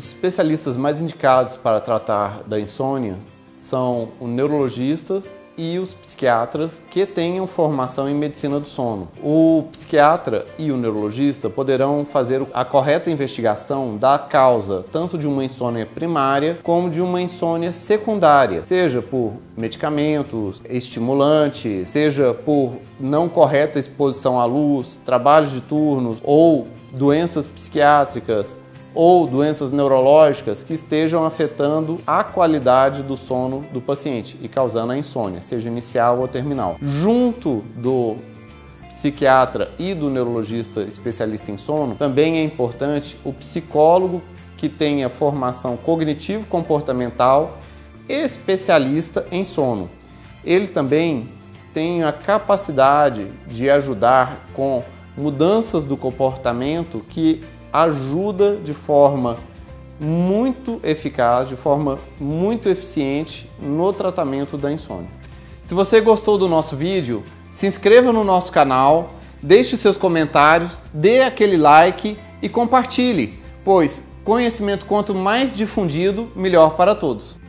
Os especialistas mais indicados para tratar da insônia são os neurologistas e os psiquiatras que tenham formação em medicina do sono. O psiquiatra e o neurologista poderão fazer a correta investigação da causa tanto de uma insônia primária como de uma insônia secundária, seja por medicamentos, estimulantes, seja por não correta exposição à luz, trabalhos de turnos ou doenças psiquiátricas ou doenças neurológicas que estejam afetando a qualidade do sono do paciente e causando a insônia, seja inicial ou terminal. Junto do psiquiatra e do neurologista especialista em sono, também é importante o psicólogo que tenha formação cognitivo-comportamental especialista em sono. Ele também tem a capacidade de ajudar com mudanças do comportamento que ajuda de forma muito eficaz, de forma muito eficiente no tratamento da insônia. Se você gostou do nosso vídeo, se inscreva no nosso canal, deixe seus comentários, dê aquele like e compartilhe, pois conhecimento quanto mais difundido, melhor para todos.